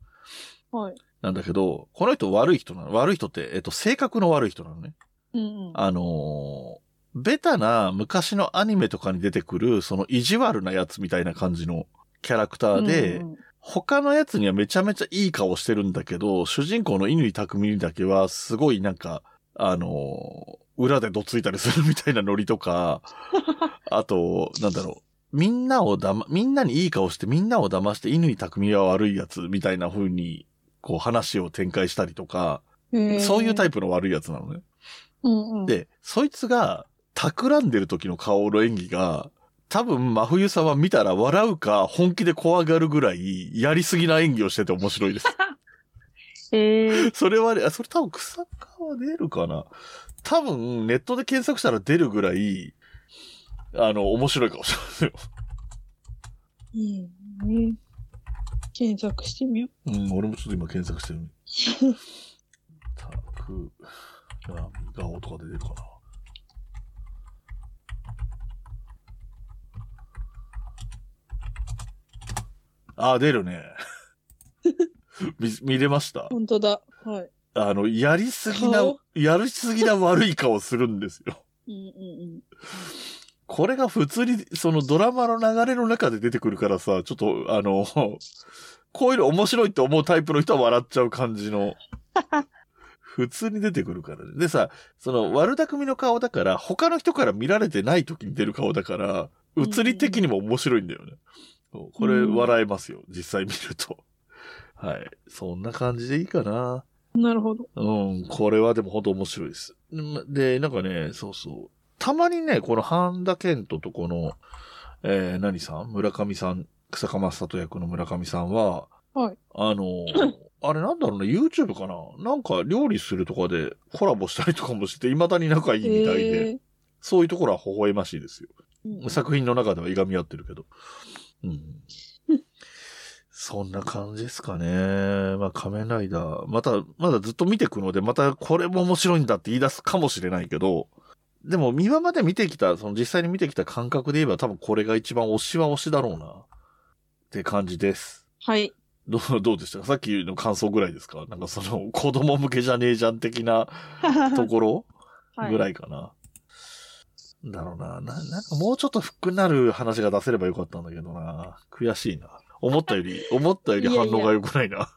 はい。なんだけど、この人悪い人なの。悪い人って、えっ、と、性格の悪い人なのね。うんうん。あのーベタな昔のアニメとかに出てくる、その意地悪なやつみたいな感じのキャラクターで、うんうん他のやつにはめちゃめちゃいい顔してるんだけど、主人公の乾匠にだけはすごいなんか、あのー裏でどついたりするみたいなノリとか、あと、なんだろう、みんなをだま、みんなにいい顔してみんなを騙して乾匠は悪いやつみたいな風に、こう話を展開したりとか、そういうタイイプの悪いやつなのね。プ。うんうん。で、そいつが、企んでる時の顔の演技が、多分、真冬さんは見たら笑うか、本気で怖がるぐらい、やりすぎな演技をしてて面白いです。えー、それはね、あそれ多分草川出るかな多分、ネットで検索したら出るぐらい、あの、面白いかもしれないですよ。いいね。検索してみようん、俺もちょっと今検索してる。たく、らみ顔とか出てるかな。あ、出るね。見、見れました？う。本当だ。はい。あの、やりすぎな顔、やりすぎな悪い顔するんですよ。うんうんこれが普通に、そのドラマの流れの中で出てくるからさ、ちょっと、あの、こういうの面白いって思うタイプの人は笑っちゃう感じの。普通に出てくるからね。でさ、その悪巧みの顔だから、他の人から見られてない時に出る顔だから、映り的にも面白いんだよね。これうん笑えますよ、実際見ると。はい。そんな感じでいいかな。うん。なるほど。うん、これはでも本当面白いです。で、なんかね、そうそう。たまにね、この半田健人とこの、えー、何さん？村上さん、草間正人役の村上さんは、はい。あのー あれなんだろうね、YouTube かな？なんか料理するとかでコラボしたりとかもして、未だに仲いいみたいで、えそういうところは微笑ましいですよ。ー作品の中ではいがみ合ってるけど。うん。そんな感じですかね。まあ、仮面ライダー。また、まだずっと見てくので、またこれも面白いんだって言い出すかもしれないけど、でも今まで見てきた、その実際に見てきた感覚で言えば多分これが一番推しは推しだろうな。って感じです。はい。どう、どうでした？かさっきの感想ぐらいですか？なんかその、子供向けじゃねえじゃん的なところ ぐらい。いかな。だろうな。な、なんかもうちょっとフックになる話が出せればよかったんだけどな。悔しいな。思ったより、思ったより反応が良くないな。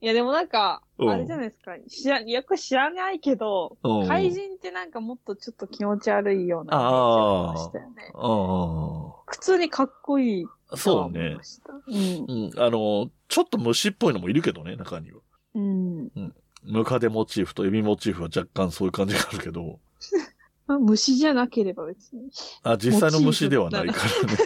いや、でもなんか、うんあれじゃないですか。知ら、よく知らないけど、うん怪人ってなんかもっとちょっと気持ち悪いようなイメージああありましたよね。う普通にかっこいいそうね。うん。うん。あの、ちょっと虫っぽいのもいるけどね、中には。うん。ムカデモチーフとエビモチーフは若干そういう感じがあるけど、まあ、虫じゃなければ別に。あ、実際の虫ではないからね。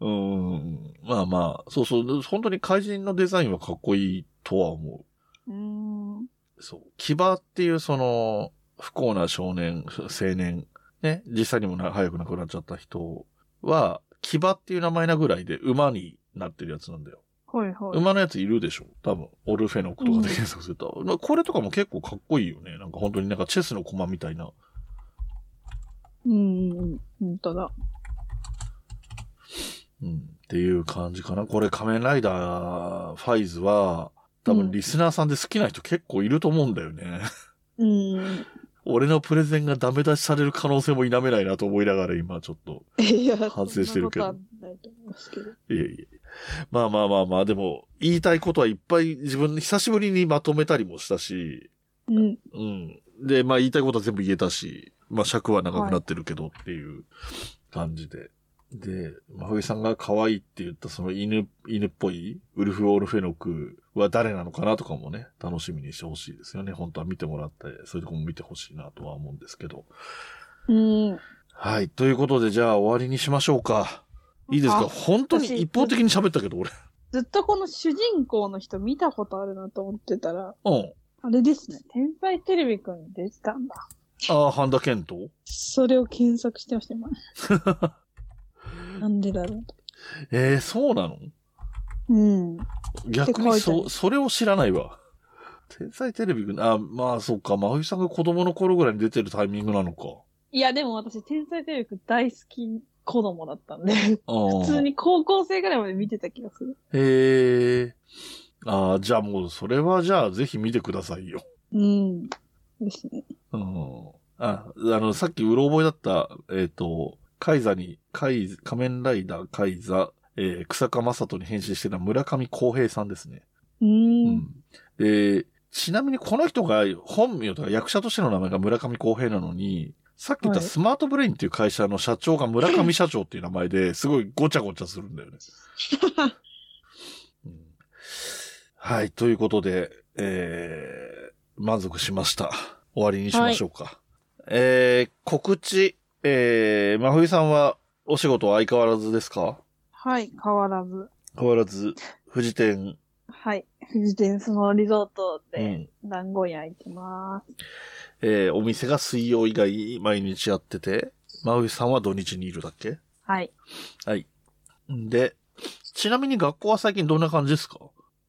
うん。まあまあ、そうそう、本当に怪人のデザインはかっこいいとは思う。うーん。そう。牙っていうその、不幸な少年、青年、ね、実際にもな早く亡くなっちゃった人は、牙っていう名前なぐらいで馬になってるやつなんだよ。はいはい。馬のやついるでしょ？多分。オルフェノクとかで検索すると。まあこれとかも結構かっこいいよね。なんか本当になんかチェスの駒みたいな。うんうんうん。本当だ。うん。っていう感じかな。これ仮面ライダーファイズは、多分リスナーさんで好きな人結構いると思うんだよね。うん。俺のプレゼンがダメ出しされる可能性も否めないなと思いながら今ちょっと。いや、反省してるけどそんなことはないと思いますけど。いえいえ。まあまあまあまあ、でも、言いたいことはいっぱい自分、久しぶりにまとめたりもしたし、うん。うん。で、まあ言いたいことは全部言えたし、まあ尺は長くなってるけどっていう感じで。で、まふいさんが可愛いって言ったその犬、犬っぽいウルフ・オルフェノクは誰なのかなとかもね、楽しみにしてほしいですよね。本当は見てもらって、そういうとこも見てほしいなとは思うんですけど。うん。はい。ということで、じゃあ終わりにしましょうか。いいですか？あ本当に一方的に喋ったけど、俺。ずっとこの主人公の人見たことあるなと思ってたら、うん。あれですね。天才テレビくんに出てたんだ。ああ、半田健人？それを検索してました、今。なんでだろうと。ええー、そうなの？うん。逆にって書いてあそ、るそれを知らないわ。天才テレビくん、あ、まあそっか、まふいさんが子供の頃ぐらいに出てるタイミングなのか。いや、でも私、天才テレビくん大好き子供だったんで、普普通。に高校生ぐらいまで見てた気がする。へえ。ああ、じゃあもう、それはじゃあぜひ見てくださいよ。うん。ですね。うん。あ、あの、さっきうろ覚えだった、えっ、と、カイザに、カイ、仮面ライダーカイザ、えー、草加正人に変身してた村上康平さんですね。う。うんん。で、ちなみにこの人が本名とか役者としての名前が村上康平なのに、さっき言ったはいスマートブレインっていう会社の社長が村上社長っていう名前ですごいごちゃごちゃするんだよね。うんはい、ということで、えー、満足しました。終わりにしましょうか。えー、告知、えー、真冬さんはお仕事は相変わらずですか？はい、変わらず。変わらず、富士店、はい。富士天スノーリゾートうでん。団子焼いてます。えー、お店が水曜以外毎日やってて、真冬さんは土日にいるだっけ？はい。はい。んで、ちなみに学校は最近どんな感じですか？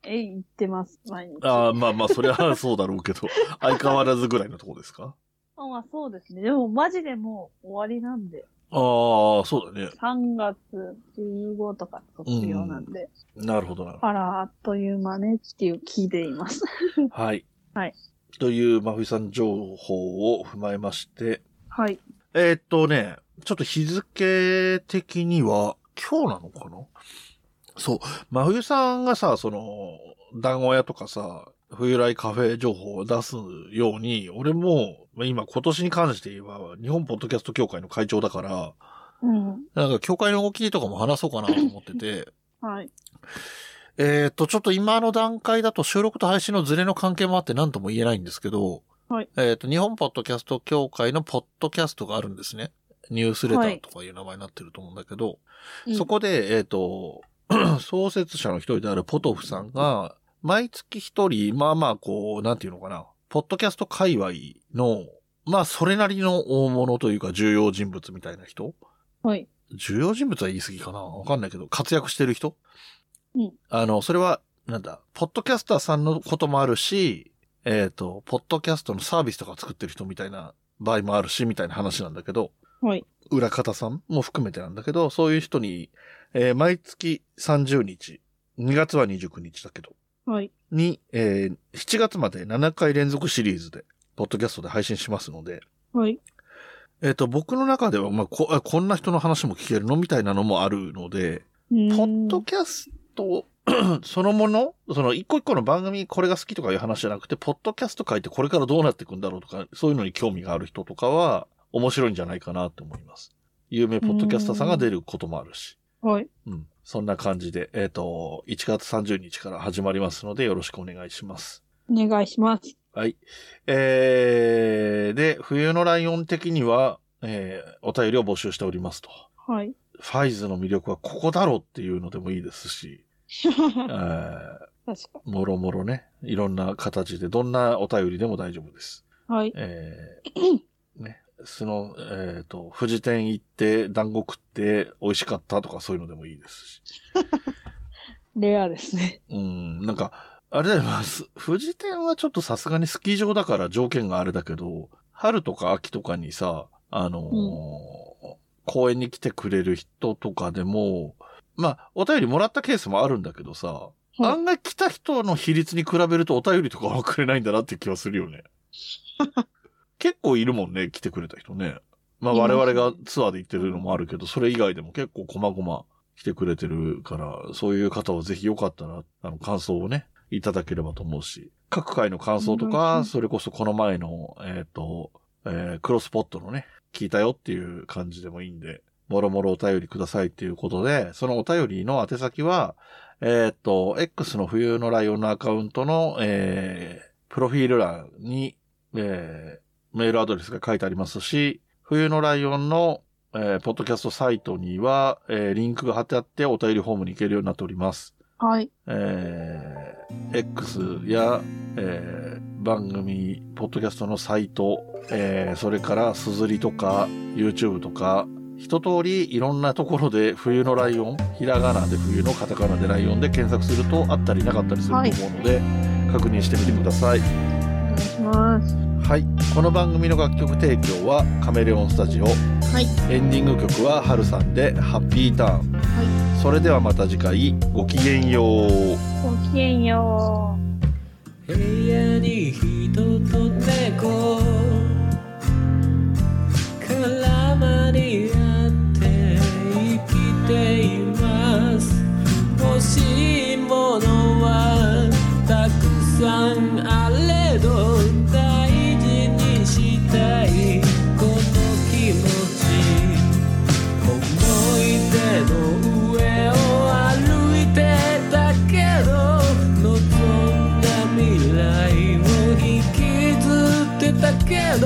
え、行ってます、毎日。ああ、まあまあ、それはそうだろうけど、相変わらずぐらいのとこですか？あまあそうですね。でもマジでもう終わりなんで。ああ、そうだね。3月15とか卒業なんで。なるほどなるほあら、あっという間ねっていう気でいます。ど。はい。はい。という、真冬さん情報を踏まえまして、はい。えーっとね、ちょっと日付的には、今日なのかな？そう。真冬さんがさ、その、団子屋とかさ、冬来カフェ情報を出すように、俺も、まあ今今年に関して言えば、日本ポッドキャスト協会の会長だから、うん。なんか協会の動きとかも話そうかなと思ってて、はい。えーっと、ちょっと今の段階だと収録と配信のズレの関係もあって何とも言えないんですけど、はいえーっと、日本ポッドキャスト協会のポッドキャストがあるんですね。ニュースレターとかいう名前になってると思うんだけど、そこで、えっ、と、創設者の一人であるポトフさんが、毎月一人、まあまあ、こう、なんていうのかな、ポッドキャスト界隈の、まあ、それなりの大物というか重要人物みたいな人。はい。重要人物は言い過ぎかな。わかんないけど、活躍してる人。うん。あの、それは、なんだ、ポッドキャスターさんのこともあるし、えっ、と、ポッドキャストのサービスとか作ってる人みたいな場合もあるし、みたいな話なんだけど、はい。裏方さんも含めてなんだけど、そういう人に、えー毎月30日2月は29日だけど、はい。に、えー7月まで7回連続シリーズで、ポッドキャストで配信しますので、はい。えっ、と、僕の中では、まあこ、あこんな人の話も聞けるのみたいなのもあるので、ポポッドキャスト そのもの、その一個一個の番組これが好きとかいう話じゃなくて、ポッドキャスト書いてこれからどうなっていくんだろうとか、そういうのに興味がある人とかは面白いんじゃないかなと思います。有名ポッドキャスターさんが出ることもあるし。はい。うん。そんな感じで、えっ、と、1月30日から始まりますのでよろしくお願いします。お願いします。はい。えー、で、冬のライオン的には、えー、お便りを募集しておりますと。はい。ファイズの魅力はここだろうっていうのでもいいですし、えー、確かもろもろね、いろんな形で、どんなお便りでも大丈夫です。に。はい。えー、ね、その、えっ、と、富士店行って、団子食って美味しかったとかそういうのでもいいですし。レアですね。うん、なんか、あれだよ富士店はちょっとさすがにスキー場だから条件があれだけど、春とか秋とかにさ、あのー公園に来てくれる人とかでも、まあ、お便りもらったケースもあるんだけどさ、はい案外来た人の比率に比べるとお便りとかはくれないんだなって気はするよね。結構いるもんね、来てくれた人ね。まあ我々がツアーで行ってるのもあるけど、それ以外でも結構細々来てくれてるから、そういう方はぜひよかったら、あの、感想をね、いただければと思うし、各回の感想とか、それこそこの前の、えっ、と、えークロスポットのね、聞いたよっていう感じでもいいんで、もろもろお便りくださいっていうことで、そのお便りの宛先は、えっ、と、X の冬のライオンのアカウントの、えープロフィール欄に、えーメールアドレスが書いてありますし、冬のライオンの、えーポッドキャストサイトには、えーリンクが貼ってあってお便りフォームに行けるようになっております。はい。えー X や、えー番組、ポッドキャストのサイト、えーそれからすずりとか YouTube とか、一通りいろんなところで冬のライオン、ひらがなで冬のカタカナでライオンで検索するとあったりなかったりすると思うので、確認してみてください。お願いします。はい。この番組の楽曲提供はカメレオンスタジオ。はい。エンディング曲はハルさんでハッピーターン。はそれではまた次回ごきげんよう。い。ごきげんよう。部屋に人と猫絡まり合って生きています欲しいものはたくさんあれど大事にしたいこの気持ち。思い出の上を歩いてたけど